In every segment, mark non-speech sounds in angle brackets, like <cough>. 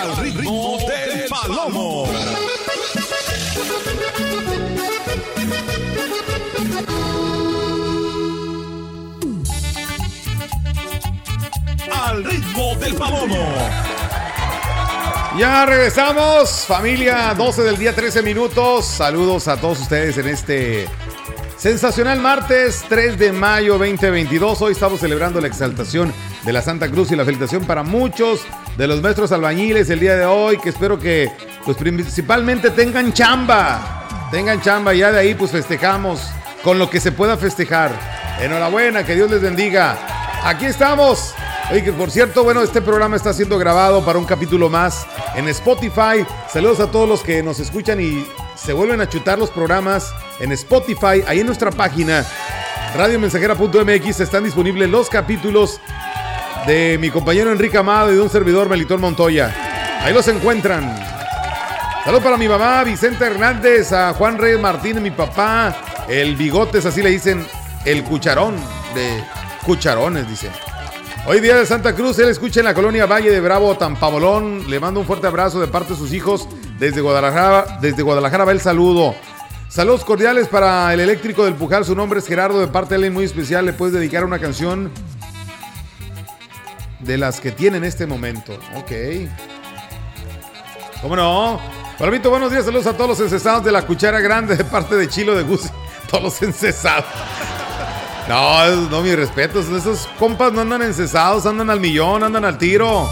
al ritmo del palomo. Al ritmo del palomo. Ya regresamos, familia, 12 del día, 13 minutos. Saludos a todos ustedes en este sensacional martes 3 de mayo 2022. Hoy estamos celebrando la exaltación de la Santa Cruz y la felicitación para muchos de los maestros albañiles el día de hoy, que espero que pues principalmente tengan chamba. Tengan chamba, ya de ahí pues festejamos con lo que se pueda festejar. Enhorabuena, que Dios les bendiga. Aquí estamos. Oye, que por cierto, bueno, este programa está siendo grabado para un capítulo más en Spotify. Saludos a todos los que nos escuchan y se vuelven a chutar los programas en Spotify. Ahí en nuestra página radiomensajera.mx están disponibles los capítulos de mi compañero Enrique Amado y de un servidor Melitón Montoya. Ahí los encuentran. Saludos para mi mamá Vicente Hernández, a Juan Reyes Martínez, mi papá, el Bigotes, así le dicen, el cucharón de cucharones, dice. Hoy día de Santa Cruz, él escucha en la colonia Valle de Bravo, Tampamolón. Le mando un fuerte abrazo de parte de sus hijos desde Guadalajara. Desde Guadalajara va el saludo. Saludos cordiales para el eléctrico del Pujar. Su nombre es Gerardo, de parte de él muy especial. Le puedes dedicar una canción de las que tiene en este momento. Ok. ¿Cómo no? Palomito, buenos días. Saludos a todos los encesados de la cuchara grande de parte de Chilo de Gusi. <laughs> Todos los encesados. No, no, mis respetos. Esos compas no andan encesados, andan al millón, andan al tiro.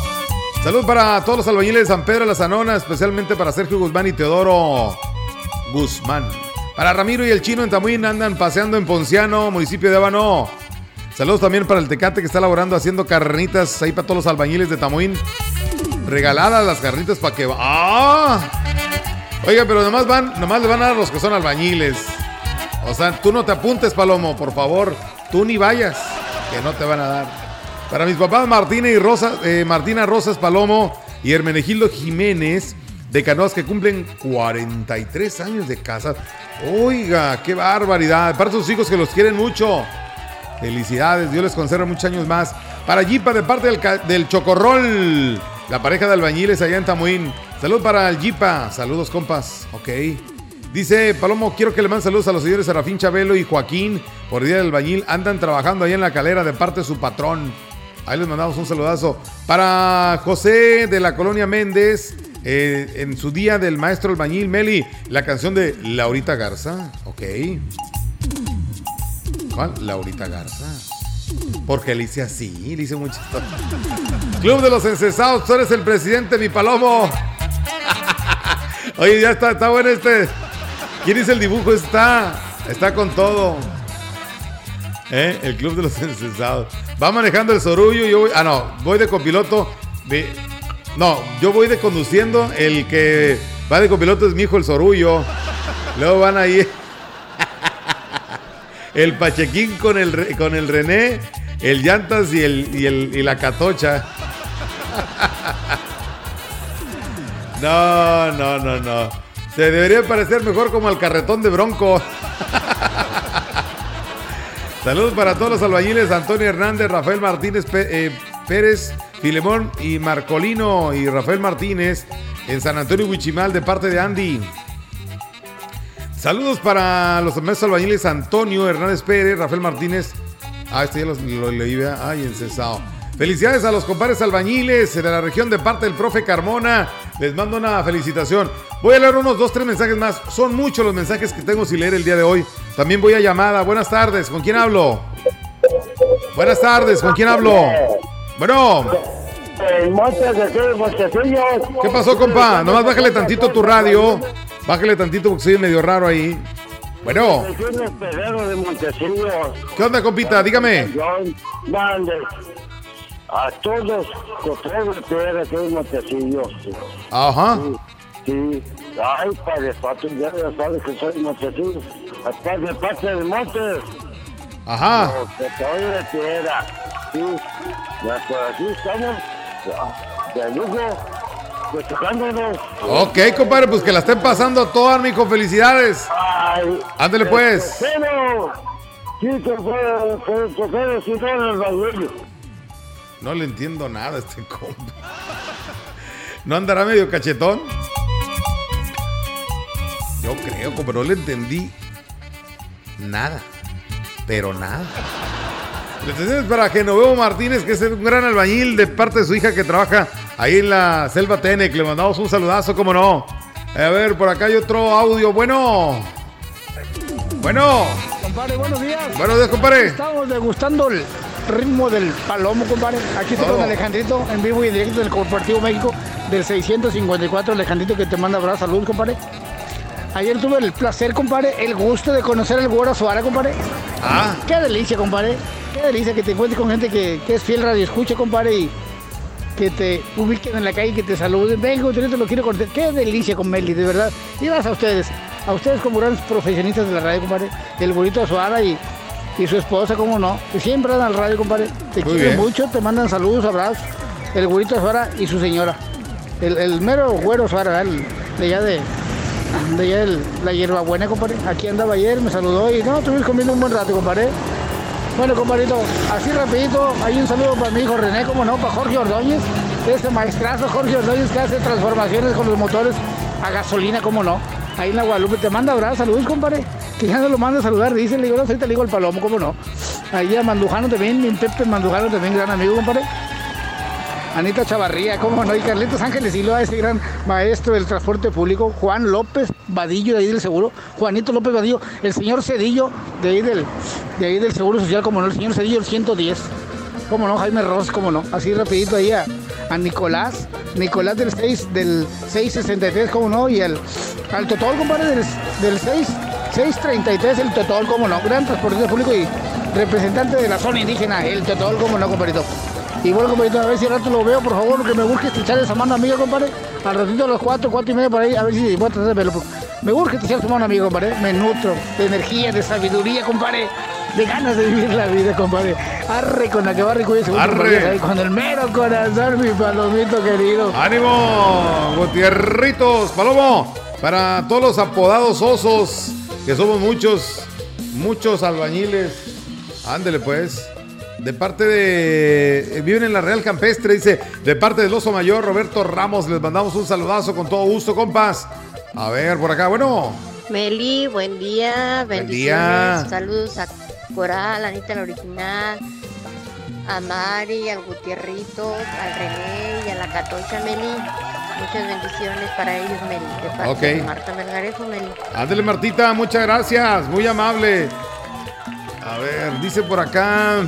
Salud para todos los albañiles de San Pedro de la Zanona, especialmente para Sergio Guzmán y Teodoro Guzmán. Para Ramiro y el chino en Tamuín andan paseando en Ponciano, municipio de Ébano. Saludos también para el Tecate que está laborando haciendo carnitas ahí para todos los albañiles de Tamuín. Regaladas las carnitas para que... ¡Ah! Oiga, pero nomás van, nomás le van a dar los que son albañiles. O sea, tú no te apuntes, Palomo, por favor. Tú ni vayas, que no te van a dar. Para mis papás Martina y Rosa, eh, Martina Rosas Palomo y Hermenegildo Jiménez de Canoas que cumplen 43 años de casa. Oiga, qué barbaridad. Para sus hijos que los quieren mucho. Felicidades, Dios les conserve muchos años más. Para Jipa de parte del, del Chocorrol, la pareja de albañiles allá en Tamuín. Salud para el Jipa. Saludos, compas. Ok. Dice Palomo, quiero que le manden saludos a los señores Serafín Chabelo y Joaquín por Día del Albañil. Andan trabajando ahí en la calera de parte de su patrón. Ahí les mandamos un saludazo. Para José de la Colonia Méndez, eh, en su Día del Maestro Albañil, Meli, la canción de Laurita Garza. Ok. ¿Cuál? Laurita Garza. Porque le hice así, le hice mucho. <laughs> Club de los Encesados, tú eres el presidente, mi Palomo. <laughs> Oye, ya está, está bueno este. ¿Quién dice el dibujo? Está, está con todo. ¿Eh? El club de los encesados. Va manejando el sorullo yo voy. Ah, no, voy de copiloto. De, no, yo voy de conduciendo. El que va de copiloto es mi hijo, el sorullo. Luego van ahí. El Pachequín con el, con el René, el Llantas y, el, y, el, y la Catocha. <laughs> No, no, no, no. Se debería parecer mejor como al carretón de Bronco. <laughs> Saludos para todos los albañiles, Antonio Hernández, Rafael Martínez eh, Pérez, Filemón y Marcolino y Rafael Martínez en San Antonio Huichimal de parte de Andy. Saludos para los maestros albañiles Antonio Hernández Pérez, Rafael Martínez. Ah, este ya lo, lo leí, ay, encesado. Felicidades a los compadres albañiles de la región de parte del profe Carmona. Les mando una felicitación. Voy a leer unos dos, tres mensajes más. Son muchos los mensajes que tengo sin leer el día de hoy. También voy a llamada. Buenas tardes. ¿Con quién hablo? Buenas tardes. ¿Con quién hablo? Bueno. ¿Qué pasó, compa? Nomás bájale tantito tu radio. Bájale tantito porque soy medio raro ahí. Bueno. ¿Qué onda, compita? Dígame. A todos, Cotrero Pedra, que es Montecillo. Ajá. Sí. Ay, padre, pato, ya sabes que soy Montecillo. Hasta de parte del monte. Ajá. Cotrero de Piedra. Sí. Ya por aquí estamos. De lujo. Festejándonos. Ok, compadre, pues que la estén pasando todas, mijo. Felicidades. Ay. Ándale, pues. No le entiendo nada a este compa. ¿No andará medio cachetón? Yo creo, como no le entendí nada. Pero nada. Felicitaciones para Genovevo Martínez, que es un gran albañil de parte de su hija que trabaja ahí en la Selva Tenec. Le mandamos un saludazo, como no. A ver, por acá hay otro audio. Bueno. Bueno. Compadre, buenos días. Buenos días, compadre. Estamos degustando el ritmo del palomo, compadre. Aquí estoy Todo. con Alejandrito en vivo y directo del Corporativo México del 654. Alejandrito que te manda abrazos, salud, compadre. Ayer tuve el placer, compadre, el gusto de conocer al Güero Suárez, compadre. Ah, Qué delicia, compadre. Qué delicia que te encuentres con gente que, que es fiel radio escucha, compadre, y que te ubiquen en la calle y que te saluden. Vengo, yo te lo quiero conocer. Qué delicia con Meli, de verdad. Y vas a ustedes, a ustedes como grandes profesionistas de la radio, compadre. El bonito Suara y, y su esposa, cómo no. Que siempre andan al radio, compadre. Te Muy quieren bien. mucho, te mandan saludos, abrazos. El güerito Suara y su señora. El, el mero güero Suara, ¿verdad? El- de allá de, de allá de la hierbabuena, compadre. Aquí andaba ayer, me saludó y no, estuvimos comiendo un buen rato, compadre. Bueno, compadrito, así rapidito, hay un saludo para mi hijo René, como no, para Jorge Ordóñez, este maestrazo Jorge Ordóñez que hace transformaciones con los motores a gasolina, como no. Ahí en la Guadalupe te manda abrazos, saludos, compadre. Que ya no lo manda a saludar, dice, le digo, no, ahorita le digo al palomo, como no. Ahí a Mandujano también, mi Pepe Mandujano también, gran amigo, compadre. Anita Chavarría, cómo no, y Carlitos Ángeles Silva, ese gran maestro del transporte público, Juan López Vadillo de ahí del seguro, Juanito López Vadillo, el señor Cedillo de ahí del, de ahí del Seguro Social, como no, el señor Cedillo el 110, como no, Jaime Ross, como no, así rapidito ahí a, a Nicolás, Nicolás del 6, del 663, como no, y el, al Totol, compadre, del, del 6, 633, el Totol, como no, gran transportista público y representante de la zona indígena, el Totol, como no, compadrito. Y bueno, compadrito, a ver si al rato lo veo, por favor, que me busque estrechar esa mano amiga, compadre. Al ratito a las 4, 4 y media por ahí, a ver si voy a tratar de verlo. Me urge estrechar su mano amiga, compadre. Me nutro de energía, de sabiduría, compadre. De ganas de vivir la vida, compadre. Arre con la que y seguro, Arre. Con el mero corazón, mi palomito querido. ánimo, Gutierritos, Palomo. Para todos los apodados osos, que somos muchos, muchos albañiles. Ándele pues. De parte de. eh, Viven en la Real Campestre, dice. De parte del oso mayor, Roberto Ramos, les mandamos un saludazo con todo gusto, compas. A ver, por acá, bueno. Meli, buen día, Buen día. bendiciones, saludos a Coral, Anita la original, a Mari, al Gutierrito, al René y a la Catocha Meli. Muchas bendiciones para ellos, Meli, de parte Ok. de Marta Melgarejo, Meli. Ándele, Martita, muchas gracias, muy amable. A ver, dice por acá.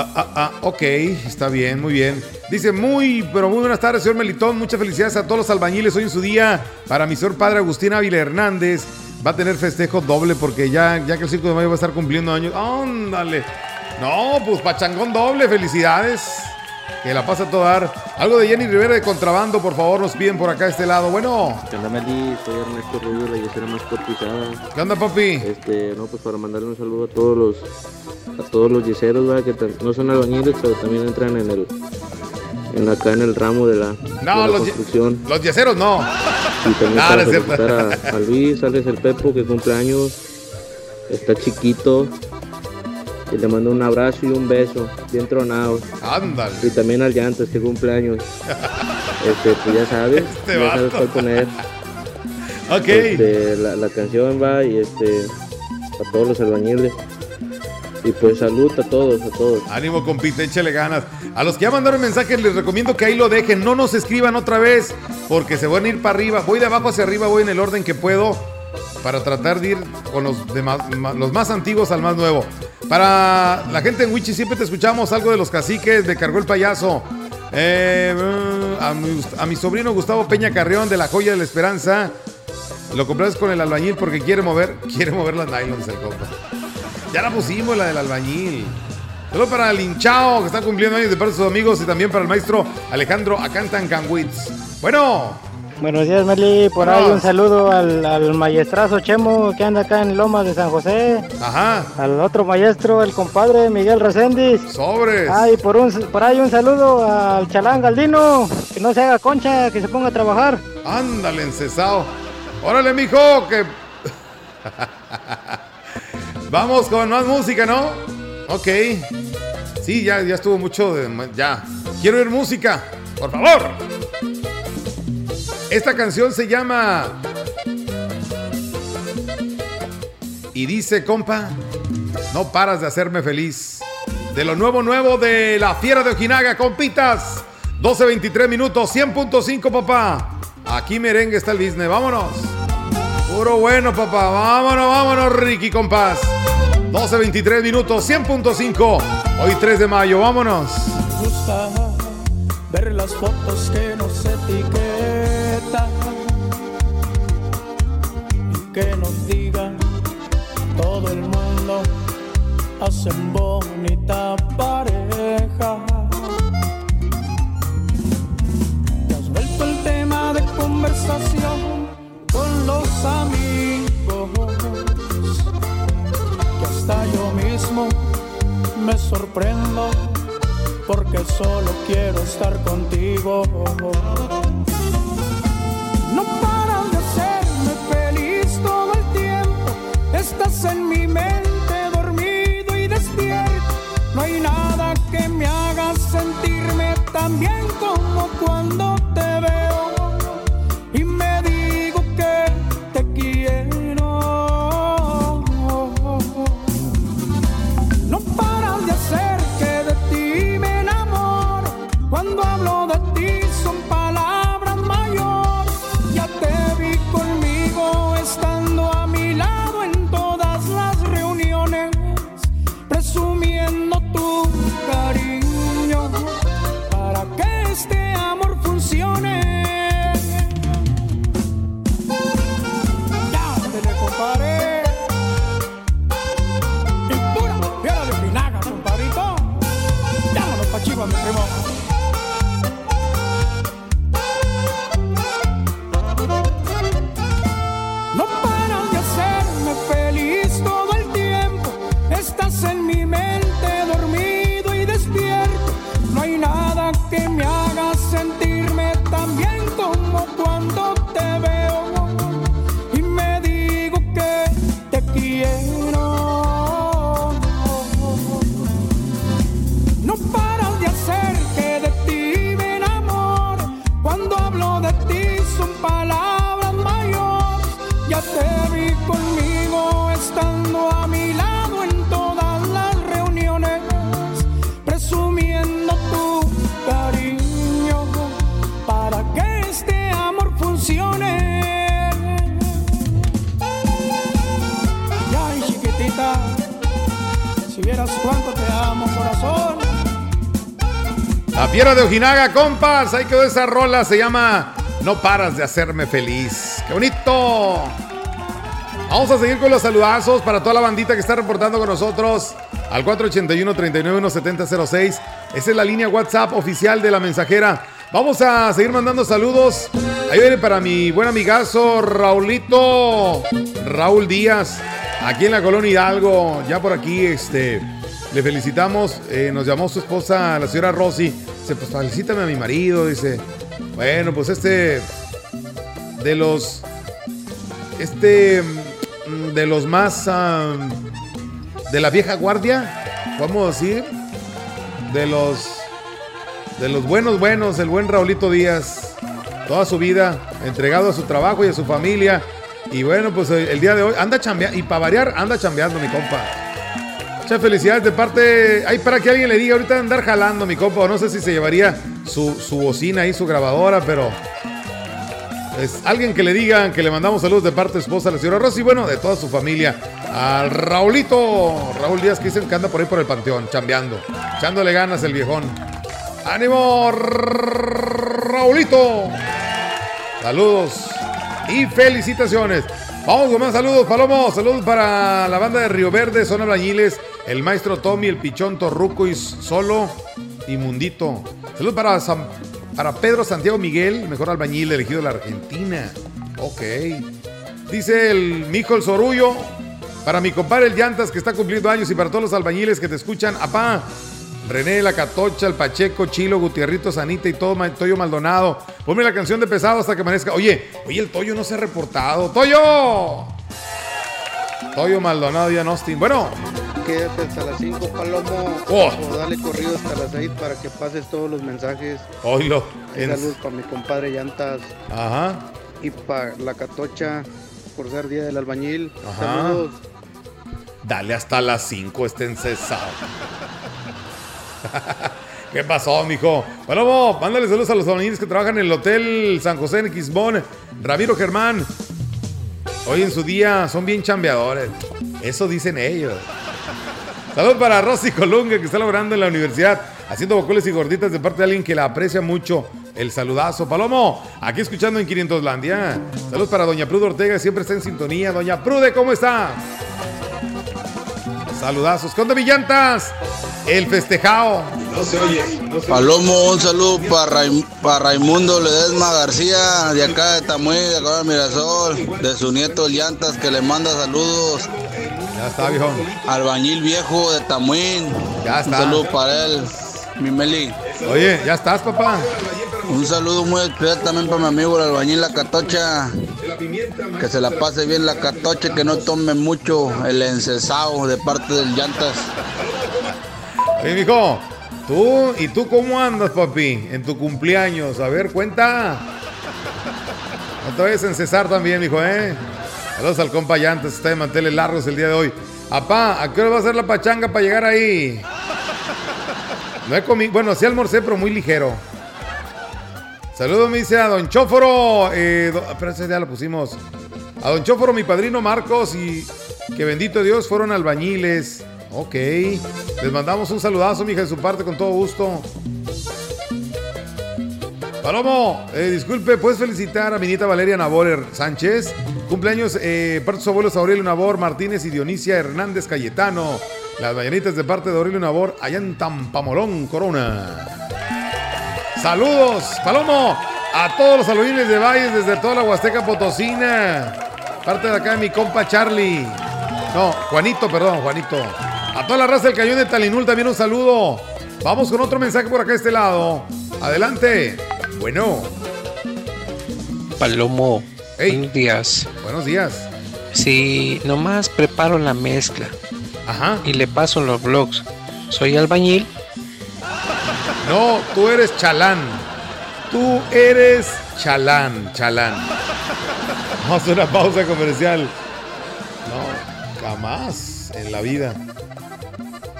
Ah, ah, ah, ok, está bien, muy bien. Dice, muy, pero muy buenas tardes, señor Melitón. Muchas felicidades a todos los albañiles hoy en su día. Para mi señor padre Agustín Ávila Hernández. Va a tener festejo doble porque ya, ya que el 5 de mayo va a estar cumpliendo años. Ándale. No, pues pachangón doble, felicidades. Que la pasa a todo dar. Algo de Jenny Rivera de contrabando, por favor, nos piden por acá a este lado. Bueno, ¿Qué onda, Meli? Soy Ernesto Rubio, la yesera más cotizada. ¿qué onda, papi? Este, no, pues para mandarle un saludo a todos los a todos los yeseros, ¿verdad? Que no son albañiles, pero también entran en el en acá en el ramo de la, de No, la los, construcción. los yeseros no. Y también <laughs> No, no para es a, a Luis, Alex el Pepo, que cumple años. Está chiquito. Y le mando un abrazo y un beso, bien tronado. Ándale. Y también al Llantas, que cumple años. <laughs> Este, pues ya sabes, Este ya sabes cuál poner. <laughs> Ok. Este, la, la canción va y este a todos los albañiles y pues salud a todos a todos Ánimo, compite, échale ganas. A los que ya mandaron mensajes les recomiendo que ahí lo dejen. No nos escriban otra vez porque se van a ir para arriba. Voy de abajo hacia arriba, voy en el orden que puedo para tratar de ir con los, demás- los más antiguos al más nuevo. Para la gente en Wichi siempre te escuchamos algo de los caciques, me cargó el payaso. Eh, mm, a, mi, a mi sobrino Gustavo Peña Carrión de la Joya de la Esperanza. Lo compras con el albañil porque quiere mover, <laughs> quiere mover las nylons el compa. Ya la pusimos, la del albañil. Solo para el hinchao que está cumpliendo años de parte de sus amigos y también para el maestro Alejandro Acantan Canwitz. Bueno, Buenos días, Meli. Por ahí un saludo al, al maestrazo Chemo que anda acá en Lomas de San José. ajá, Al otro maestro, el compadre Miguel Reséndiz. sobres. Ay, por, un, por ahí un saludo al Chalán Galdino. Que no se haga concha, que se ponga a trabajar. Ándale, encesado. Órale, mijo, que. <laughs> Vamos con más música, ¿no? Ok. Sí, ya, ya estuvo mucho de. Ya. Quiero oír música, por favor. Esta canción se llama... Y dice, compa, no paras de hacerme feliz. De lo nuevo, nuevo de la Fiera de Ojinaga, compitas. 12.23 minutos, 100.5, papá. Aquí merengue está el business, vámonos. Puro bueno, papá. Vámonos, vámonos, Ricky, compás. 12.23 minutos, 100.5. Hoy 3 de mayo, vámonos. gusta ver las fotos que nos etiquetan que nos digan todo el mundo hacen bonita pareja. Te has vuelto el tema de conversación con los amigos que hasta yo mismo me sorprendo porque solo quiero estar contigo. Fiera de Ojinaga, compas. Ahí quedó esa rola. Se llama No paras de hacerme feliz. ¡Qué bonito! Vamos a seguir con los saludazos para toda la bandita que está reportando con nosotros al 481-39-1706. Esa es la línea WhatsApp oficial de la mensajera. Vamos a seguir mandando saludos. Ahí viene para mi buen amigazo Raulito. Raúl Díaz. Aquí en la colonia Hidalgo. Ya por aquí, este. Le felicitamos. eh, nos llamó su esposa, la señora Rosy. Dice, pues felicítame a mi marido. Dice, bueno, pues este. De los. Este. mm, De los más. de la vieja guardia. Vamos a decir. De los. De los buenos, buenos. El buen Raulito Díaz. Toda su vida. Entregado a su trabajo y a su familia. Y bueno, pues el día de hoy anda chambeando. Y para variar, anda chambeando, mi compa. Muchas felicidades de parte. Ay, para que alguien le diga, ahorita andar jalando, mi compa. No sé si se llevaría su, su bocina y su grabadora, pero. Es alguien que le digan que le mandamos saludos de parte de esposa, la señora Rosy, bueno, de toda su familia. Al Raulito, Raúl Díaz, que dicen que anda por ahí por el panteón, chambeando. Echándole ganas el viejón. ¡Ánimo, Raulito! Saludos y felicitaciones. Vamos con más saludos, Palomo. Saludos para la banda de Río Verde, Zona Albañiles, el maestro Tommy, el pichón Torruco y Solo y Mundito. Saludos para, para Pedro Santiago Miguel, mejor albañil elegido de la Argentina. Ok. Dice el mijo el Sorullo. Para mi compadre el Llantas que está cumpliendo años y para todos los albañiles que te escuchan. Apá, René, La Catocha, El Pacheco, Chilo, Gutierrito, Sanita y todo, Toyo Maldonado. Ponme la canción de pesado hasta que amanezca. Oye, oye, el Toyo no se ha reportado. ¡Toyo! Toyo Maldonado y Austin. Bueno, quédate hasta las 5, Palomo. Oh. O dale corrido hasta las 6 para que pases todos los mensajes. Hay En- Saludos para mi compadre Llantas Ajá. y para la Catocha por ser día del albañil. Ajá. Saludos. Dale hasta las 5, este encesado. ¿Qué pasó, mijo? Palomo, mándale saludos a los albañiles que trabajan en el Hotel San José en Quismón. Ramiro Germán. Hoy en su día son bien chambeadores. Eso dicen ellos. Saludos para Rosy Colunga que está laborando en la universidad haciendo bocoles y gorditas de parte de alguien que la aprecia mucho. El saludazo. Palomo, aquí escuchando en 500 Landia. Saludos para Doña Prude Ortega, siempre está en sintonía. Doña Prude, ¿cómo está? Saludazos. ¿Qué onda, mi llantas? El festejado. No se oye. Palomo, un saludo para Raimundo Ledesma García, de acá de Tamuy, de acá de Mirasol, de su nieto el Llantas, que le manda saludos. Ya está, viejo. Albañil viejo de Tamuín. Ya Un está. saludo para él, mi Meli. Oye, ya estás, papá. Un saludo muy especial también para mi amigo el albañil La Catocha. Que se la pase bien la Catocha, que no tome mucho el encesado de parte del Llantas. Oye, mijo. ¿Tú? ¿Y tú cómo andas, papi? En tu cumpleaños. A ver, cuenta. No te vayas a encesar también, mijo, ¿eh? Saludos al compa Llantas. Está de manteles largos el día de hoy. Apá, ¿a qué hora va a ser la pachanga para llegar ahí? No he comido. Bueno, sí almorcé, pero muy ligero. Saludos, me dice a Don Chóforo. Eh, pero ese ya lo pusimos. A Don Chóforo, mi padrino Marcos y que bendito Dios fueron albañiles. Ok. Les mandamos un saludazo, mija, de su parte, con todo gusto. Palomo, eh, disculpe, ¿puedes felicitar a mi nieta Valeria Nabor Sánchez? Cumpleaños, eh, parte de sus abuelos Aurelio Nabor Martínez y Dionisia Hernández Cayetano. Las mañanitas de parte de Aurelio Nabor, allá en Tampamolón, Corona. Saludos, Palomo, a todos los albañiles de Valles desde toda la Huasteca Potosina. Parte de acá de mi compa Charlie. No, Juanito, perdón, Juanito. A toda la raza del Cañón de Talinul también un saludo. Vamos con otro mensaje por acá de este lado. Adelante. Bueno, Palomo, buenos días. buenos días. Si nomás preparo la mezcla Ajá. y le paso los blogs, soy albañil. No, tú eres chalán. Tú eres chalán, chalán. Vamos a una pausa comercial. No, jamás en la vida.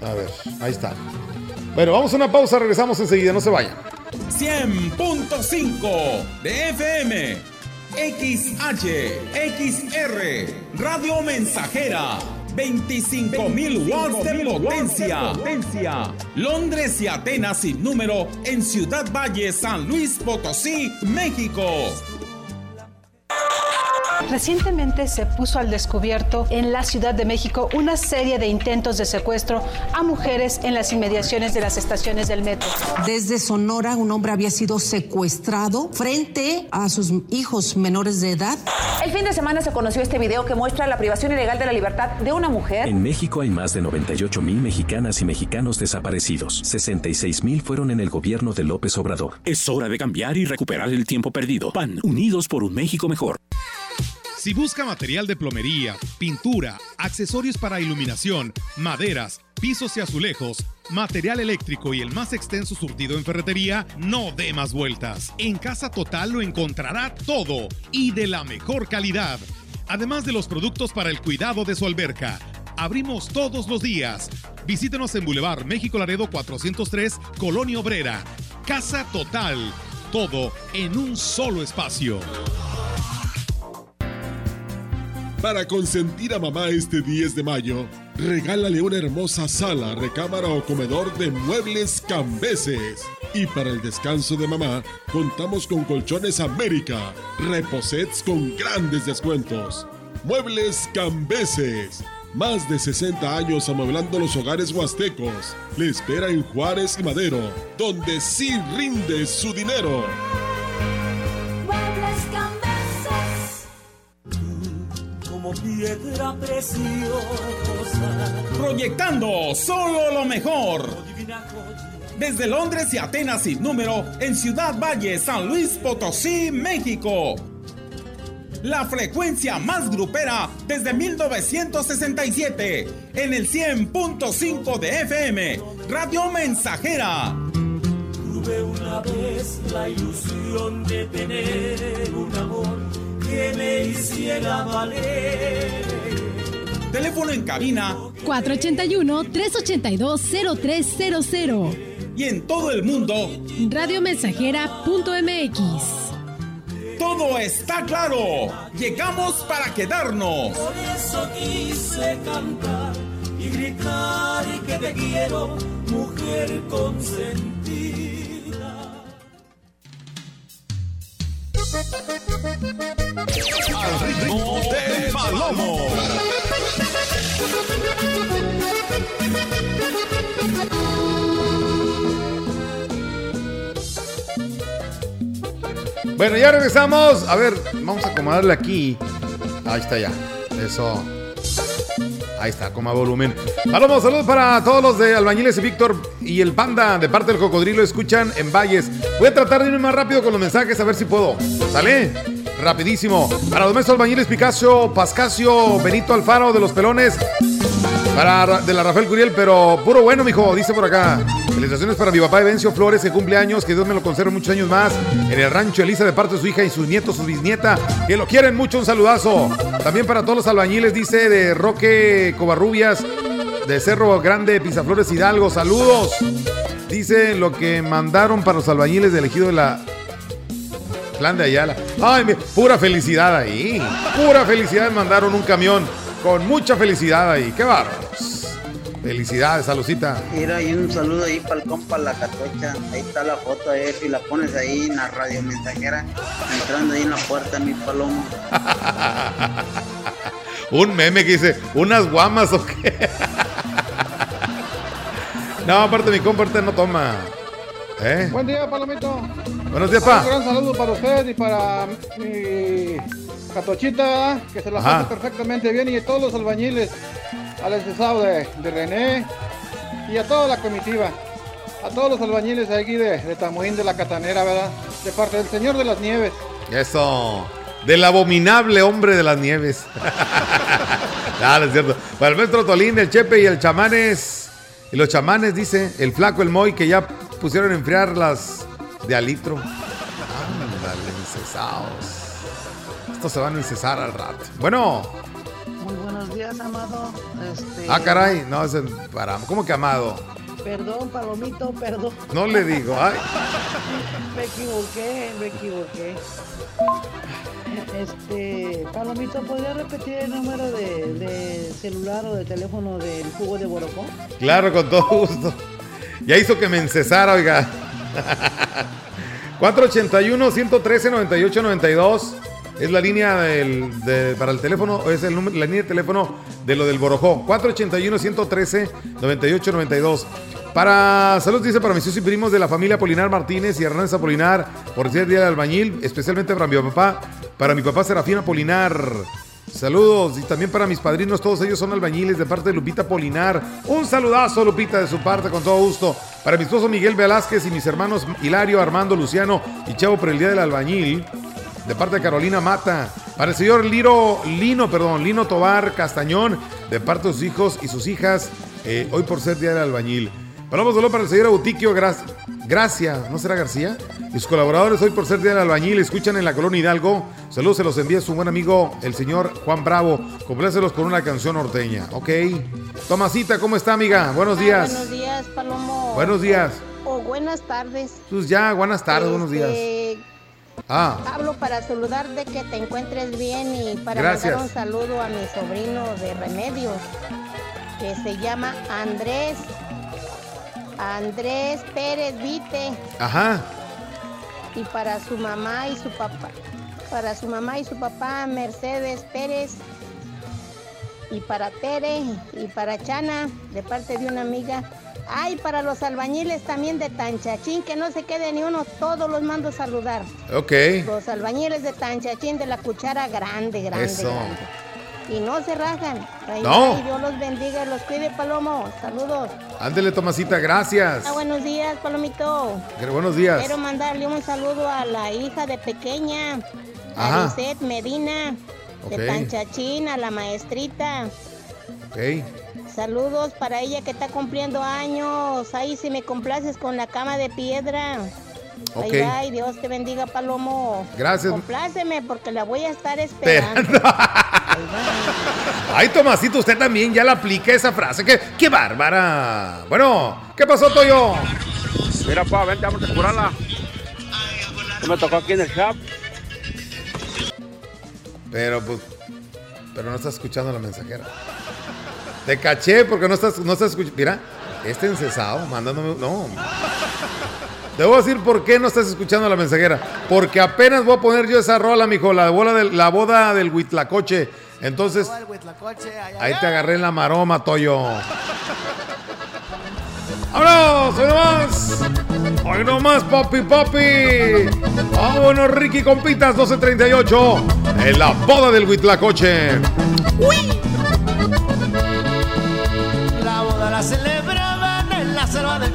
A ver, ahí está. Bueno, vamos a una pausa, regresamos enseguida, no se vayan. 100.5 de FM. XH, XR, Radio Mensajera, 25.000 watts de potencia. potencia. Londres y Atenas sin número en Ciudad Valle, San Luis Potosí, México. Recientemente se puso al descubierto en la Ciudad de México una serie de intentos de secuestro a mujeres en las inmediaciones de las estaciones del metro. Desde Sonora, un hombre había sido secuestrado frente a sus hijos menores de edad. El fin de semana se conoció este video que muestra la privación ilegal de la libertad de una mujer. En México hay más de 98 mil mexicanas y mexicanos desaparecidos. 66 mil fueron en el gobierno de López Obrador. Es hora de cambiar y recuperar el tiempo perdido. PAN, unidos por un México mejor. Si busca material de plomería, pintura, accesorios para iluminación, maderas, pisos y azulejos, material eléctrico y el más extenso surtido en ferretería, no dé más vueltas. En Casa Total lo encontrará todo y de la mejor calidad. Además de los productos para el cuidado de su alberca. Abrimos todos los días. Visítenos en Boulevard México Laredo 403, Colonia Obrera. Casa Total. Todo en un solo espacio. Para consentir a mamá este 10 de mayo, regálale una hermosa sala, recámara o comedor de muebles cambeses. Y para el descanso de mamá, contamos con Colchones América, reposets con grandes descuentos. Muebles cambeses. Más de 60 años amueblando los hogares huastecos. Le espera en Juárez y Madero, donde sí rinde su dinero. Piedra preciosa. Proyectando solo lo mejor. Desde Londres y Atenas sin número en Ciudad Valle, San Luis Potosí, México. la frecuencia más grupera desde 1967, en el 100.5 de FM, Radio Mensajera. Tuve una vez la ilusión de tener un amor que me hiciera valer. Teléfono en cabina 481-382-0300. y en todo el mundo, Radiomensajera.mx. todo está claro. Llegamos para quedarnos. Por eso quise cantar y gritar que te quiero, mujer consentida. Bueno, ya regresamos. A ver, vamos a acomodarle aquí. Ahí está ya. Eso. Ahí está, coma volumen. Palomo, saludos para todos los de Albañiles y Víctor y el Panda de parte del Cocodrilo. Escuchan en Valles. Voy a tratar de irme más rápido con los mensajes a ver si puedo. ¿Sale? Rapidísimo. Para Domesto Albañiles Picasso, Pascasio, Benito Alfaro de los Pelones. Para Ra- de la Rafael Curiel, pero puro bueno, mijo, dice por acá. Felicitaciones para mi papá Evencio Flores, que cumple años, que Dios me lo conserve muchos años más. En el rancho Elisa, de parte de su hija y sus nietos, su bisnieta, que lo quieren mucho, un saludazo. También para todos los albañiles, dice de Roque Covarrubias, de Cerro Grande, Pisaflores Hidalgo, saludos. Dice lo que mandaron para los albañiles del ejido de la Plan de Ayala. Ay, pura felicidad ahí. Pura felicidad mandaron un camión con mucha felicidad ahí. Qué bárbaros. Felicidades, saludcita. Mira, y un saludo ahí para el compa La Catocha. Ahí está la foto de él. Si la pones ahí en la radio mensajera, entrando ahí en la puerta, mi palomo. <laughs> Un meme que dice, ¿unas guamas o qué? <laughs> no, aparte mi compa no toma. ¿Eh? Buen día, Palomito. Buenos días, pa. Un gran saludo para usted y para mi catochita, que se la pase perfectamente bien, y todos los albañiles, al estado de, de René y a toda la comitiva. A todos los albañiles aquí de, de Tamuín de la Catanera, ¿verdad? De parte del Señor de las Nieves. Eso. Del abominable hombre de las nieves. <laughs> Ah, no es cierto. Para el maestro Tolín, el Chepe y el Chamanes. Y los chamanes, dice, el flaco, el Moy, que ya pusieron a enfriar las de alitro. Ándale, incesados. Estos se van a incesar al rato. Bueno. Muy buenos días, amado. Este, Ah, caray. No, es para. ¿Cómo que amado? Perdón, Palomito, perdón. No le digo. Ay. <laughs> me equivoqué, me equivoqué. Este, Palomito, ¿podría repetir el número de, de celular o de teléfono del jugo de Borocó? Claro, con todo gusto. Ya hizo que me encesara, oiga. <laughs> 481-113-9892 es la línea del- de- para el teléfono, es el número, la línea de teléfono de lo del Borojó. 481-113-9892. Para saludos, dice para mis hijos y primos de la familia Polinar Martínez y Hernández Apolinar por ser día del albañil, especialmente para mi papá, para mi papá Serafina Polinar. Saludos y también para mis padrinos, todos ellos son albañiles de parte de Lupita Polinar. Un saludazo, Lupita, de su parte, con todo gusto. Para mi esposo Miguel Velázquez y mis hermanos Hilario, Armando, Luciano y Chavo por el Día del Albañil, de parte de Carolina Mata. Para el señor Liro, Lino, perdón, Lino Tobar Castañón, de parte de sus hijos y sus hijas, eh, hoy por ser Día del Albañil. Paloma solo para el señor Autiquio Gra- Gracia, ¿no será García? Y sus colaboradores hoy por ser Día del Albañil, escuchan en la colonia Hidalgo. Saludos se los envía su buen amigo, el señor Juan Bravo. Complácelos con una canción norteña, ¿ok? Tomasita, ¿cómo está, amiga? Buenos días. Buenos días, Palomo. Buenos días. O buenas tardes. Pues ya, buenas tardes, buenos días. Ah, Hablo para saludarte que te encuentres bien y para Gracias. mandar un saludo a mi sobrino de Remedios, que se llama Andrés. Andrés Pérez Vite. ajá. Y para su mamá y su papá. Para su mamá y su papá, Mercedes Pérez. Y para Tere y para Chana, de parte de una amiga. Ay, para los albañiles también de Tanchachín, que no se quede ni uno, todos los mando a saludar. Ok. Los albañiles de Tanchachín de la cuchara grande, grande, Eso. grande. y no se rajan. No. bye, Dios los bendiga, los cuide, Palomo. Saludos. Ándele, Tomasita, gracias. Ah, buenos días, Palomito. Buenos días. Quiero mandarle un saludo a la hija de pequeña, Ajá. a Lisette Medina, de Panchachín, a la maestrita. Ok. Saludos para ella que está cumpliendo años. Ahí si me complaces con la cama de piedra. Ok. Bye, bye. Dios te bendiga, Palomo. Gracias. Compláceme porque la voy a estar esperando. <laughs> Ay, Tomasito, usted también ya la aplica esa frase. ¡Qué, qué bárbara! Bueno, ¿qué pasó, Toyo? Mira, pa, vente, vamos a curarla. Me tocó aquí en el shop. Pero, pues, pero no estás escuchando la mensajera. Te caché porque no estás, no estás escuchando. Mira, este encesado mandándome. No. Debo decir por qué no estás escuchando la mensajera. Porque apenas voy a poner yo esa rola, mijo, la boda del, la boda del Huitlacoche. Entonces, ahí te agarré en la maroma, Toyo. ¡Vámonos! ¡Hoy nomás! ¡Hoy nomás, papi, papi! ¡Vámonos, Ricky Compitas, 1238! En la boda del Huitlacoche. La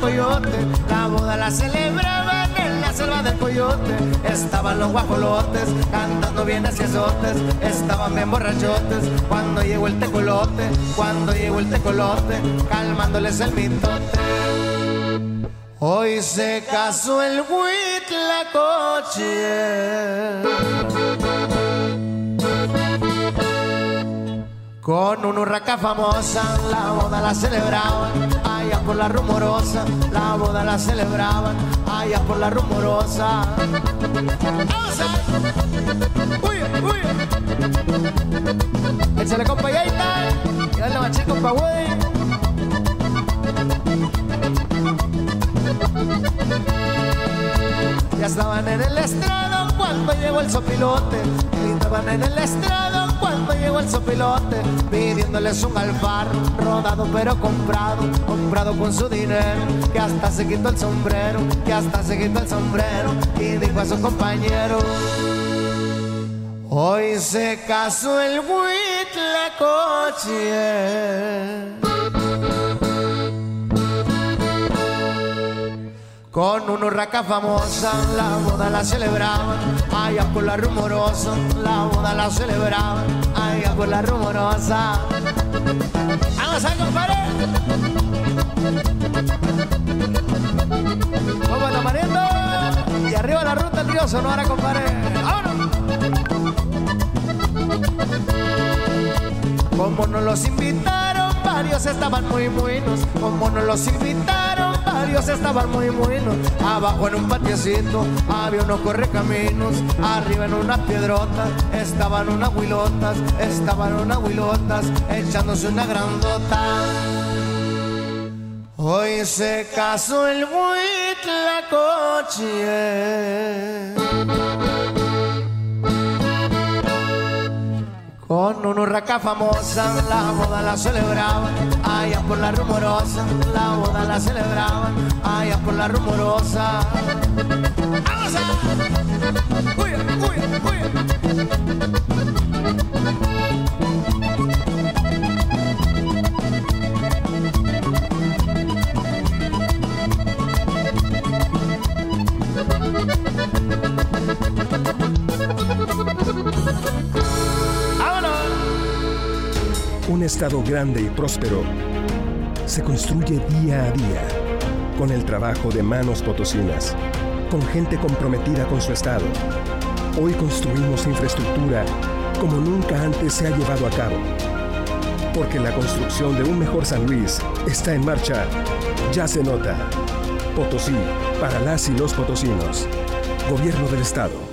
coyote. La boda la celebraban en la selva del coyote. Estaban los guajolotes cantando bien hacia azotes. Estaban bien borrachotes cuando llegó el tecolote. Cuando llegó el tecolote, calmándoles el mitote. Hoy se casó el Huitlacoche. Con una urraca famosa, la boda la celebraban, allá por la rumorosa, la boda la celebraban, allá por la rumorosa. ¡Vamos a! ¡Uy, uy! Échale compa y ahí está, y dale machín compa güey. Ya estaban en el estrado cuando llegó el sopilote. Estaban en el estrado cuando llegó el sopilote. Pidiéndoles un alfar, rodado pero comprado. Comprado con su dinero, que hasta se quitó el sombrero. Que hasta se quitó el sombrero. Y dijo a su compañero. Hoy se casó el Huitlacoche. Con una urraca famosa, la boda la celebraban, allá por la rumorosa, la boda la celebraban, por la rumorosa. ¡Vamos a compadre! Vamos la mariendo y arriba la ruta río Sonora, compadre. ¡Vámonos! Como nos los invitaron, varios estaban muy buenos. Como nos los invitaron, varios estaban muy buenos. Abajo en un patiecito había unos correcaminos. Arriba en una piedrota estaban unas huilotas. Estaban unas huilotas echándose una grandota. Hoy se casó el Huitlacoche. Con una urraca famosa, la boda la celebraban, allá por la rumorosa, la boda la celebraban, allá por la rumorosa. ¡Vamos a! ¡Uy, uy, uy! Estado grande y próspero se construye día a día con el trabajo de manos potosinas, con gente comprometida con su estado. Hoy construimos infraestructura como nunca antes se ha llevado a cabo. Porque la construcción de un mejor San Luis está en marcha. Ya se nota. Potosí, para las y los potosinos. Gobierno del Estado.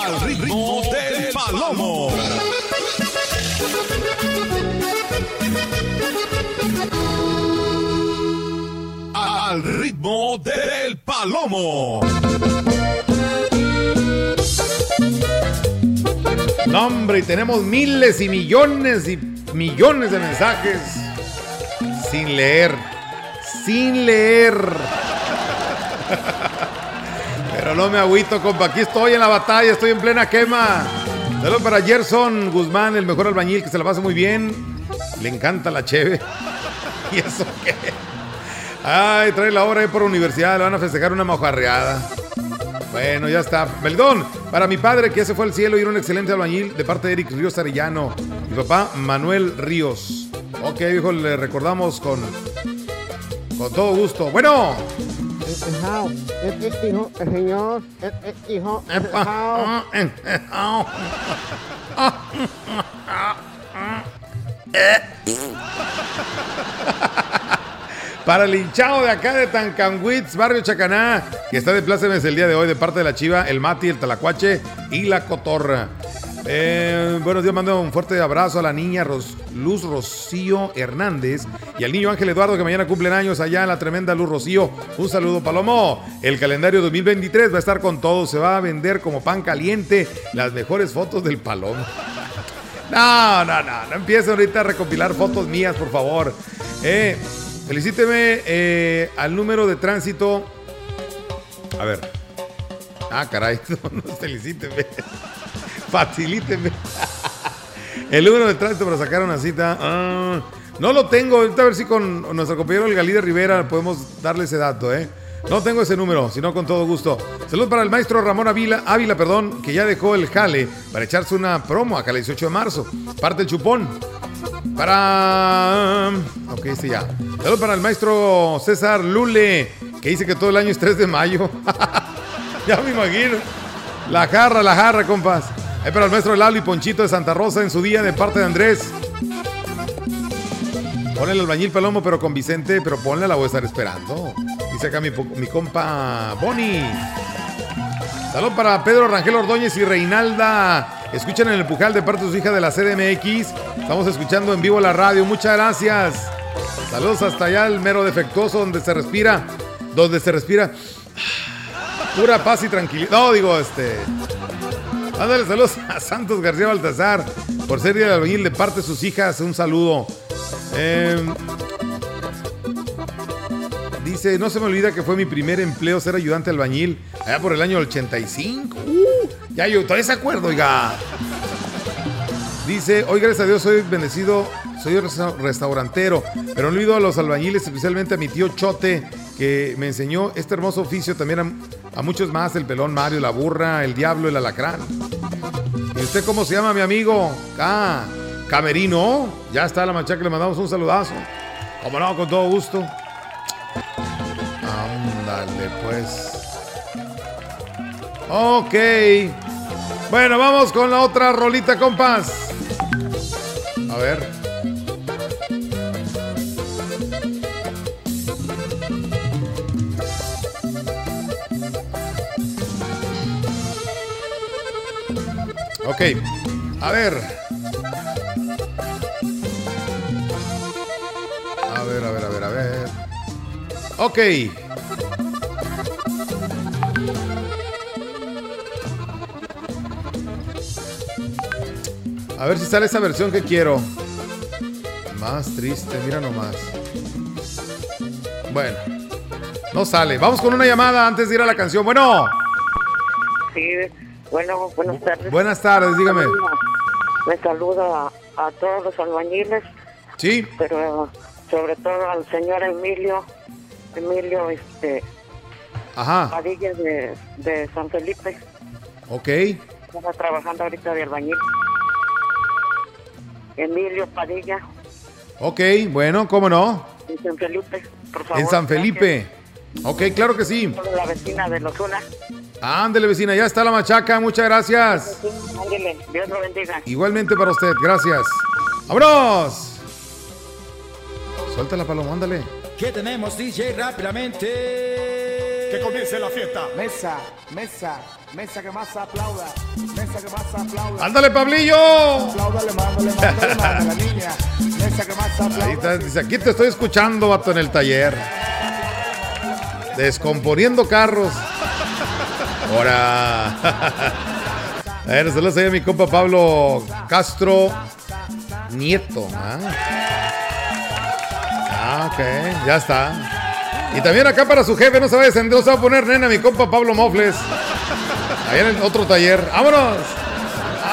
Al ritmo del palomo. Al ritmo del palomo. No, hombre, y tenemos miles y millones y millones de mensajes sin leer. Sin leer. Pero no me agüito, compa. Aquí estoy en la batalla, estoy en plena quema. Saludos para Gerson Guzmán, el mejor albañil, que se la pasa muy bien. Le encanta la cheve. <laughs> ¿Y eso qué? Ay, trae la obra ahí por universidad, le van a festejar una mojarreada. Bueno, ya está. Beldón, para mi padre que se fue al cielo y era un excelente albañil de parte de Eric Ríos Arellano. Mi papá, Manuel Ríos. Ok, viejo, le recordamos con, con todo gusto. Bueno. Hijo, el señor, hijo, Para el hinchado de acá de Tancanwitz, barrio Chacaná, que está de plácemes el día de hoy de parte de la Chiva, el Mati, el Talacuache y la Cotorra. Eh, buenos días, mando un fuerte abrazo a la niña Luz Rocío Hernández y al niño Ángel Eduardo que mañana cumplen años allá en la tremenda Luz Rocío. Un saludo, Palomo. El calendario 2023 va a estar con todo, se va a vender como pan caliente las mejores fotos del Palomo. <laughs> No, no, no, no empiecen ahorita a recopilar fotos mías, por favor. Eh, felicíteme eh, al número de tránsito. A ver. Ah, caray, <laughs> no, no felicíteme. Facilíteme. <laughs> El número de tránsito para sacar una cita. Ah, no lo tengo. Ahorita a ver si con nuestro compañero el Galí de Rivera podemos darle ese dato, ¿eh? No tengo ese número, sino con todo gusto. Saludos para el maestro Ramón Ávila, Ávila, perdón, que ya dejó el jale para echarse una promo acá el 18 de marzo. Parte el chupón. Para. Ok, sí, ya. Saludos para el maestro César Lule, que dice que todo el año es 3 de mayo. <laughs> ya me imagino. La jarra, la jarra, compas. Ahí para el maestro Lalo y Ponchito de Santa Rosa en su día de parte de Andrés. Ponle el albañil Palomo, pero con Vicente, pero ponle la voy a estar esperando. Dice acá mi, compa Boni. Salud para Pedro Rangel Ordóñez y Reinalda. Escuchan el empujal de parte de su hija de la CDMX. Estamos escuchando en vivo la radio. Muchas gracias. Saludos hasta allá, el mero defectuoso, donde se respira. Donde se respira. Pura paz y tranquilidad. No, digo, este. Ándale, saludos a Santos García Baltazar por ser del albañil de parte de sus hijas. Un saludo. Eh, dice, no se me olvida que fue mi primer empleo ser ayudante albañil allá por el año 85. Uh, ya yo todavía se acuerdo, oiga. Dice, hoy gracias a Dios soy bendecido, soy resta- restaurantero, pero no olvido a los albañiles, especialmente a mi tío Chote, que me enseñó este hermoso oficio, también a, muchos más, el pelón Mario, la burra, el diablo, el alacrán. ¿Y usted cómo se llama, mi amigo? Ah, Camerino. Ya está la mancha que le mandamos un saludazo. Como no, con todo gusto. Ándale, pues. Ok. Bueno, vamos con la otra rolita, compas. A ver. Ok. A ver. A ver, a ver, a ver, a ver. Ok. A ver si sale esa versión que quiero. Más triste, mira nomás. Bueno, no sale. Vamos con una llamada antes de ir a la canción. Bueno, bueno, buenas tardes. buenas tardes, dígame. Me saluda a, a todos los albañiles, Sí, pero sobre todo al señor Emilio, Emilio este, ajá, Padilla de, de San Felipe. ok. Está trabajando ahorita de albañil. Emilio Padilla, Ok, bueno, ¿cómo no? en San Felipe, por favor. En San Felipe. Ok, claro que sí. gracias. La vecina de Lozula. Ándele, vecina, ya está la machaca. Muchas gracias. Ándele, Dios lo bendiga. Igualmente para usted, gracias. ¡Vámonos! Suelta la paloma, ándale. ¿Qué tenemos, DJ? Rápidamente. Que comience la fiesta. Mesa, mesa, mesa que más aplauda. Mesa que más aplauda. ¡Ándale, Pablillo! Aplauda, le mando, le mando, le mando a la niña. Mesa que más aplauda. Ahí está, dice, aquí te estoy escuchando, vato, en el taller. Descomponiendo carros. Ahora. <laughs> A ver, saludos a mi compa Pablo Castro Nieto. Ah, Ah, ok, ya está. Y también acá para su jefe, no se va a descender, se va a poner nena, mi compa Pablo Mofles. Ahí en el otro taller. ¡Vámonos!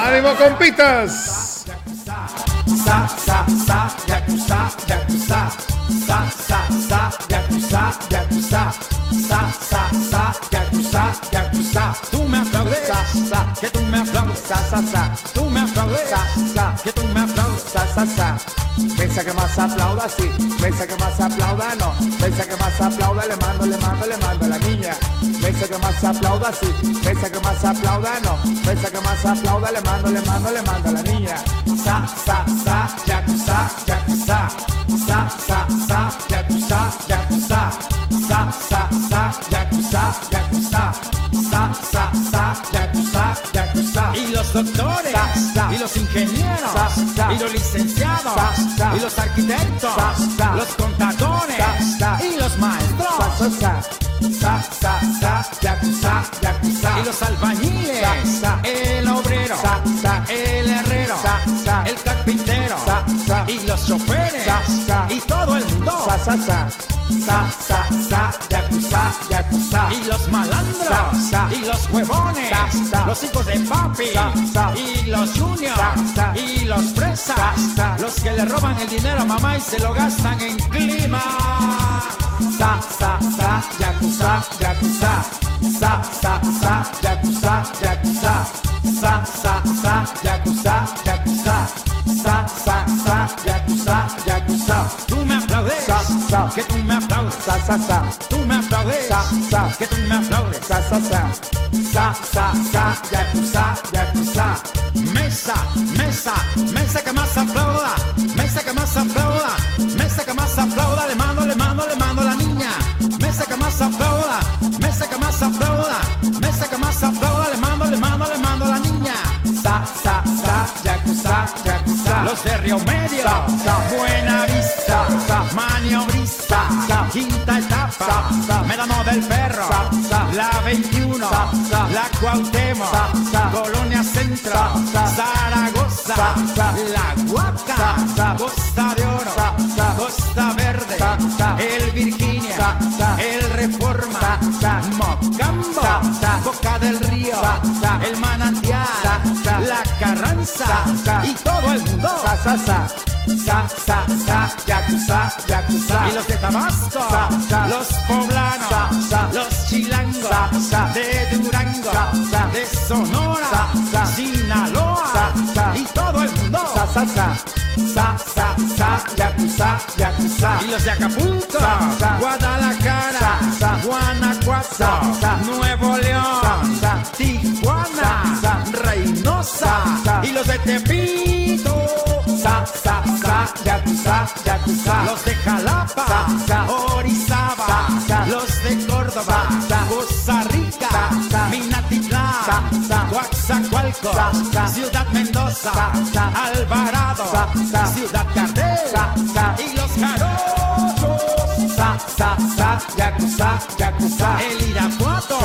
¡Ánimo, compitas! Sa, sa, sa. Sa, sa, sa. Sa, sa, sa, yakuza, yakuza. Tú me aplaudes, sa, sa, que tú me aplaudes, sa, sa, sa. Tú me aplaudes, sa, sa, que tú me aplaudes, sa, sa, sa. Mesa que más aplauda, sí. Mesa que más aplauda, no. Mesa que más aplauda, le mando, le mando, le mando a la niña. Mesa que más aplauda, sí. Mesa que más aplauda, no. Mesa que más aplauda, le mando, le mando, le mando a la niña. Sa, sa, sa, yakuza, yakuza. Sa, sa, sa, yakuza, yakuza. Doctores, y los ingenieros, y los licenciados, y los arquitectos, los contadores, y los maestros, y los albañiles, el obrero, el herrero, el carpintero, y los choferes, y todo el Sa, sa, sa. Sa, sa, sa, yakuza, yakuza. y los malandros, y los huevones, los hijos de papi, y los juniors, y los fresas, los que le roban el dinero a mamá y se lo gastan en clima. Sa, sa, sa, yakuza, yakuza. Sa, sa, sa, yakuza, yakuza. Sa, sa, sa, yakuza, yakuza. Sa, sa, tú me aplaudes, Sa, sa. que tú me aplaudes. Sa, sa, sa. Sa, sa, sa, yakuza, yakuza. Mesa La Cuauhtémoc. Colonia Centro. Zaragoza. La sa. Costa de Oro. Costa Verde. El Virginia. El Reforma. Mocambo. Boca del Río. El Manantial. La Carranza y todo el mundo. Sa, sa, sa. Yakuza, yakuza. Y los de Tabasco, los poblanos, los chilangos, de Sonora, Sa, sa. Sinaloa Sa, sa. y todo el mundo. Sa, sa, sa. Sa, sa, sa, yakuza, yakuza. Y los de Acapulco. Guadalajara, Sa, sa. Guanajuato. Nuevo León. Tijuana, Sa, Reynosa Sa, sa. y los de Tepito. Sa, sa, sa, yakuza, yakuza. Los de Jalapa, Sa, sa. Orizaba, Sa. Ciudad Mendoza. Alvarado. Ciudad Cardel y los Jarochos, el Irapuato,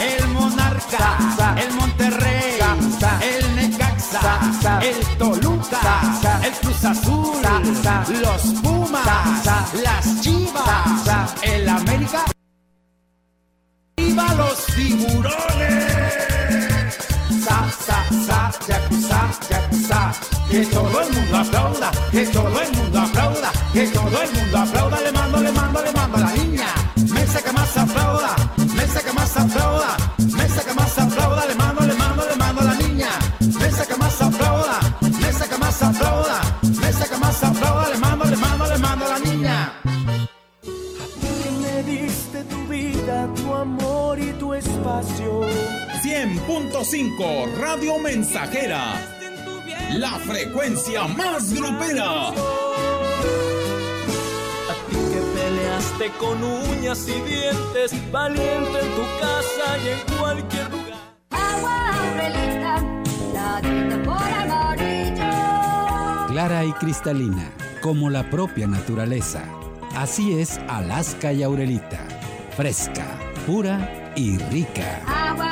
el Monarca, el Monterrey, el Necaxa, el Toluca, el Cruz Azul, los Pumas, las Chivas, el América. ¡Viva los tiburones! Sa, sa, sa, yakuza, yakuza. Que todo el mundo aplauda, que todo el mundo aplauda, que todo el mundo aplauda. Le mando, le mando, le mando a la niña. Mesa que más aplauda, mesa que más aplauda, mesa que más aplauda. Le mando, le mando, le mando a la niña. Mesa que más aplauda, mesa que más aplauda, mesa que más aplauda. Le mando, le mando, le mando a la niña. Que me diste tu vida, tu amor y tu espacio. 100.5 Radio Mensajera. La frecuencia más grupera. A ti que peleaste con uñas y dientes, valiente en tu casa y en cualquier lugar. Agua Aurelita, clarita por amarillo. Clara y cristalina, como la propia naturaleza. Así es Alaska y Aurelita. Fresca, pura y rica. Agua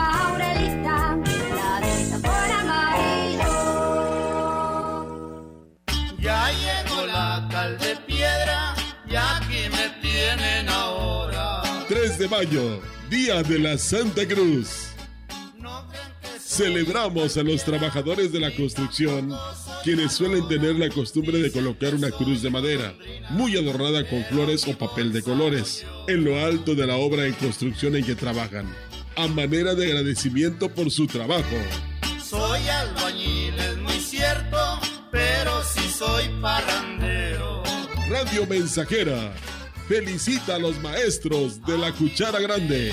de mayo, Día de la Santa Cruz. Celebramos a los trabajadores de la construcción, quienes suelen tener la costumbre de colocar una cruz de madera, muy adornada con flores o papel de colores, en lo alto de la obra en construcción en que trabajan, a manera de agradecimiento por su trabajo. Soy albañil, es muy cierto, pero sí soy parrandero. Radio Mensajera felicita a los maestros de la cuchara grande.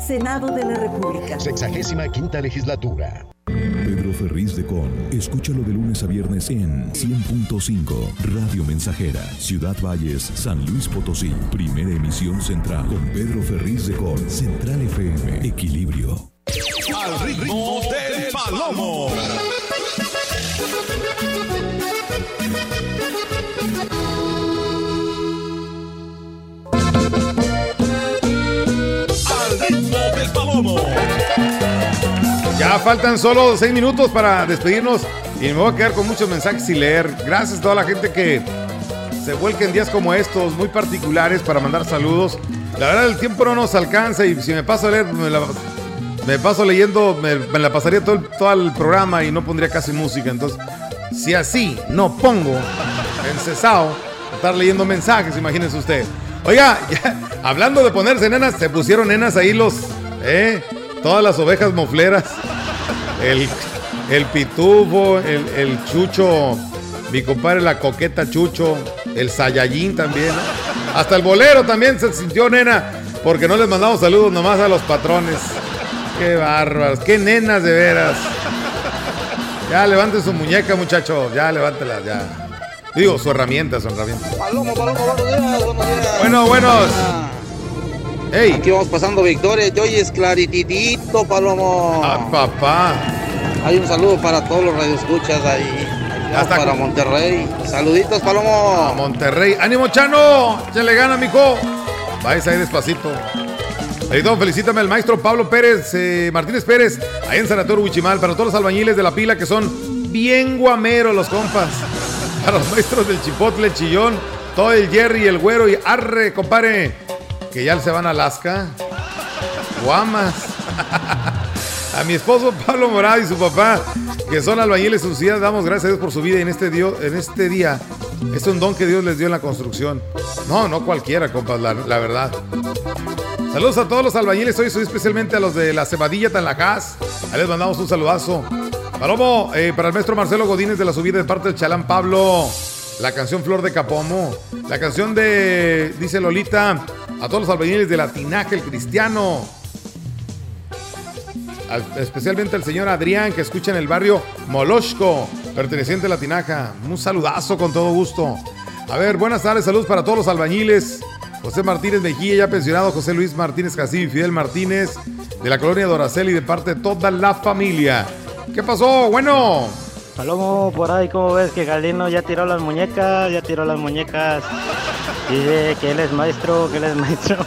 Senado de la República. Sexagésima quinta legislatura. Pedro Ferriz de Con. Escúchalo de lunes a viernes en 100.5 Radio Mensajera, Ciudad Valles, San Luis Potosí. Primera emisión central con Pedro Ferriz de Con. Central FM. Equilibrio. Al ritmo del palomo. Faltan solo seis minutos para despedirnos y me voy a quedar con muchos mensajes y leer. Gracias a toda la gente que se vuelca en días como estos, muy particulares, para mandar saludos. La verdad, el tiempo no nos alcanza y si me paso a leer, me, la- me paso leyendo, me, me la pasaría todo el, todo el programa y no pondría casi música. Entonces, si así no pongo encesado estar leyendo mensajes, imagínense usted. Oiga, <laughs> ya, hablando de ponerse nenas, se pusieron nenas ahí los, ¿eh? Todas las ovejas mofleras. El, el pitufo, el, el chucho, mi compadre la coqueta chucho, el sayayín también. ¿no? Hasta el bolero también se sintió nena, porque no les mandamos saludos nomás a los patrones. Qué bárbaros, qué nenas de veras. Ya levanten su muñeca, muchachos, ya levántela, ya. Digo, su herramienta, su herramienta. Palomo, Palomo, buenos días, buenos días. Bueno, buenos. Ey. Aquí vamos pasando victoria, yo es clarititito, Palomo. Ah, papá. Hay un saludo para todos los radioescuchas ahí. Hasta para Monterrey. Saluditos, Palomo. A Monterrey. ¡Ánimo, Chano! ¡Se le gana, mijo! Váyase ahí despacito. Ahí todo, felicítame al maestro Pablo Pérez, eh, Martínez Pérez, ahí en Sanatorio Huichimal, para todos los albañiles de la pila que son bien guameros los compas. <laughs> Para los maestros del Chipotle, Chillón, todo el Jerry, el Güero y Arre, compadre, que ya se van a Alaska. Guamas. <laughs> A mi esposo Pablo Morado y su papá, que son albañiles sus días, damos gracias a Dios por su vida en este, en este día. Es un don que Dios les dio en la construcción. No, no cualquiera, compas, la, verdad. Saludos a todos los albañiles, hoy soy especialmente a los de la Cebadilla Tanlajás. Ahí les mandamos un saludazo. Palomo, eh, para el maestro Marcelo Godínez de la subida de parte del Chalán Pablo. La canción Flor de Capomo. La canción de, dice Lolita, a todos los albañiles de la Tinaja, el Cristiano. Al- especialmente al señor Adrián que escucha en el barrio Moloshko, perteneciente a la Tinaja. Un saludazo con todo gusto. A ver, buenas tardes, saludos para todos los albañiles. José Martínez Mejía, ya pensionado, José Luis Martínez y Fidel Martínez, de la colonia Doraceli, de parte de toda la familia. ¿Qué pasó? Bueno. Palomo, por ahí, ¿cómo ves que Galdino ya tiró las muñecas? Ya tiró las muñecas. Dice que él es maestro, que él es maestro. <laughs>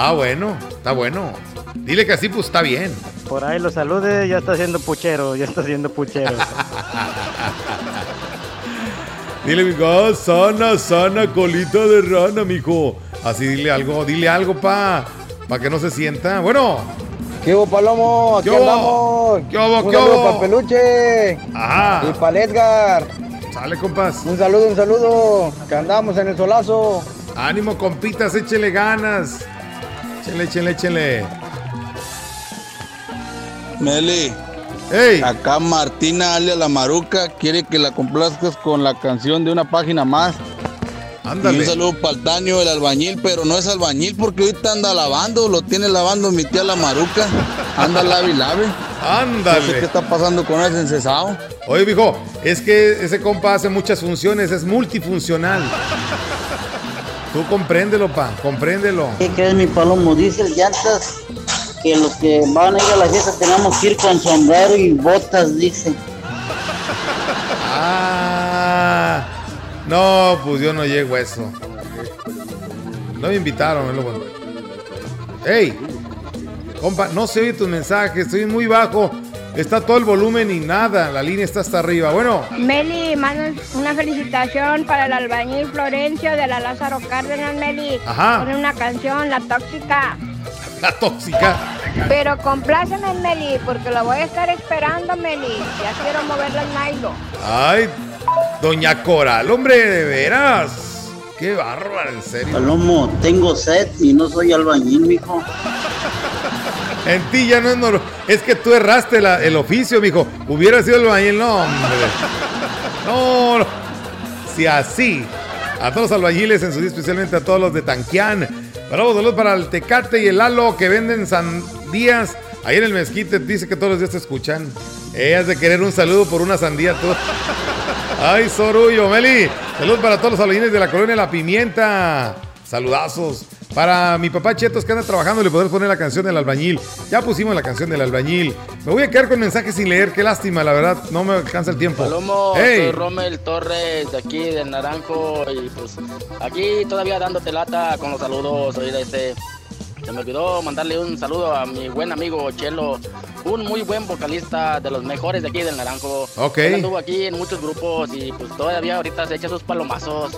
Ah, bueno, está bueno. Dile que así pues está bien. Por ahí lo salude, ya está haciendo puchero, ya está haciendo puchero. <laughs> Dile, mijo, ah, sana, sana, colita de rana, mijo. Así dile algo, dile algo, pa. Pa' que no se sienta. Bueno. ¿Qué hubo, Palomo? Aquí ¿Qué hubo? andamos. ¿Qué hubo, Un qué hubo? para Peluche. Ajá. Y para Edgar. Sale, compas. Un saludo, un saludo. Que andamos en el solazo. Ánimo, compitas, échele ganas. Échele, échele, échele. Meli. Hey. Acá Martina alia la Maruca quiere que la complazcas con la canción de una página más. Ándale. Y un saludo para el Taño, el albañil, pero no es albañil porque ahorita anda lavando, lo tiene lavando mi tía la Maruca. Anda <laughs> lave y lave. Ándale. No sé qué está pasando con ese encesado. Oye, mijo, es que ese compa hace muchas funciones, es multifuncional. Tú compréndelo, pa, compréndelo. ¿Qué crees, mi palomo? Dice el llantas que los que van a ir a la fiesta tenemos que ir con sombrero y botas, dice. Ah, no, pues yo no llego a eso. No me invitaron, es lo bueno. Ey, compa, no se oye tus mensajes, estoy muy bajo. Está todo el volumen y nada, la línea está hasta arriba. Bueno, Meli, manda una felicitación para el albañil Florencio de la Lázaro Cárdenas, Meli. Ajá. Pone una canción, La Tóxica. la tóxica. Pero compláceme, Meli, porque lo voy a estar esperando, Meli. Ya quiero moverle el nailo. Ay, doña Coral, hombre, de veras. Qué bárbara, en serio. Palomo, tengo sed y no soy albañil, mijo. En ti ya no es normal. Es que tú erraste la- el oficio, mijo. Hubiera sido albañil, no, hombre. No, no. Si así. A todos los albañiles, en su día, especialmente a todos los de Tanquián. Bravo, saludos para el Tecate y el Lalo que venden sandías. Ahí en el mezquite dice que todos los días te escuchan. Ellas de querer un saludo por una sandía, tú. Ay, Sorullo, Meli. Saludos para todos los albañiles de la colonia La Pimienta. Saludazos. Para mi papá Chetos que anda trabajando, le podrás poner la canción del albañil. Ya pusimos la canción del albañil. Me voy a quedar con mensajes sin leer. Qué lástima, la verdad. No me alcanza el tiempo. Palomo, Hey. soy Rommel Torres de aquí del Naranjo y pues aquí todavía dándote lata con los saludos. Oye, este, se me olvidó mandarle un saludo a mi buen amigo Chelo, un muy buen vocalista de los mejores de aquí del Naranjo. Ok. Él anduvo aquí en muchos grupos y pues todavía ahorita se echa sus palomazos.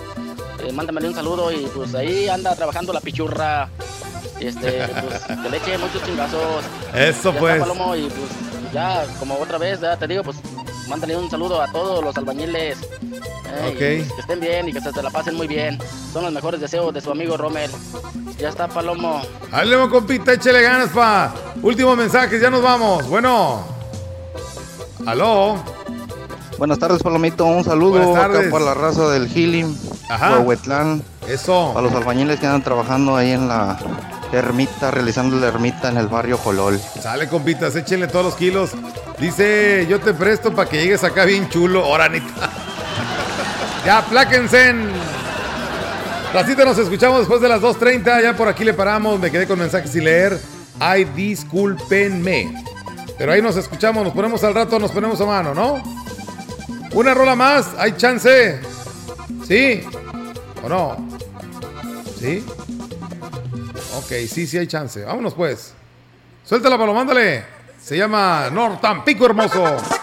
Eh, mándamele un saludo y pues ahí anda trabajando la pichurra. Este, pues que le eche muchos chingazos. Eso, Ya pues. Palomo, y pues ya, como otra vez, ya te digo, pues mándale un saludo a todos los albañiles. Eh, que estén bien y que se, se la pasen muy bien. Son los mejores deseos de su amigo Rommel. Ya está, Palomo. Dale, compita, échele ganas, pa. Último mensaje, ya nos vamos. Bueno. Aló. Buenas tardes, Palomito. Un saludo Buenas acá tardes. para la raza del Healing, Ajá. Huehuetlán. Eso. Para los albañiles que andan trabajando ahí en la ermita, realizando la ermita en el barrio Jolol. Sale, compitas, échenle todos los kilos. Dice, yo te presto para que llegues acá bien chulo. Ahora, Anita. <laughs> ya, apláquense. en- Racita, nos escuchamos después de las 2.30. Ya por aquí le paramos. Me quedé con mensajes sin leer. Ay, discúlpenme. Pero ahí nos escuchamos. Nos ponemos al rato, nos ponemos a mano, ¿no? Una rola más. Hay chance. ¿Sí? ¿O no? ¿Sí? Ok, sí, sí hay chance. Vámonos pues. Suéltala, Palo, mándale. Se llama Nortampico Hermoso.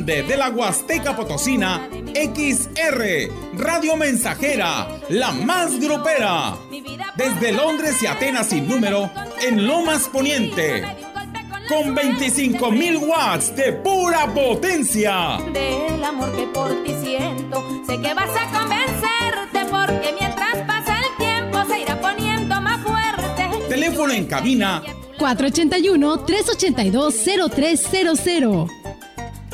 Grande de la Huasteca Potosina, XR, Radio Mensajera, la más grupera. Desde Londres y Atenas sin número, en Lomas Poniente. Con 25.000 watts de pura potencia. Del amor que por ti siento, sé que vas a convencerte porque mientras pasa el tiempo se irá poniendo más fuerte. Teléfono en cabina 481-382-0300.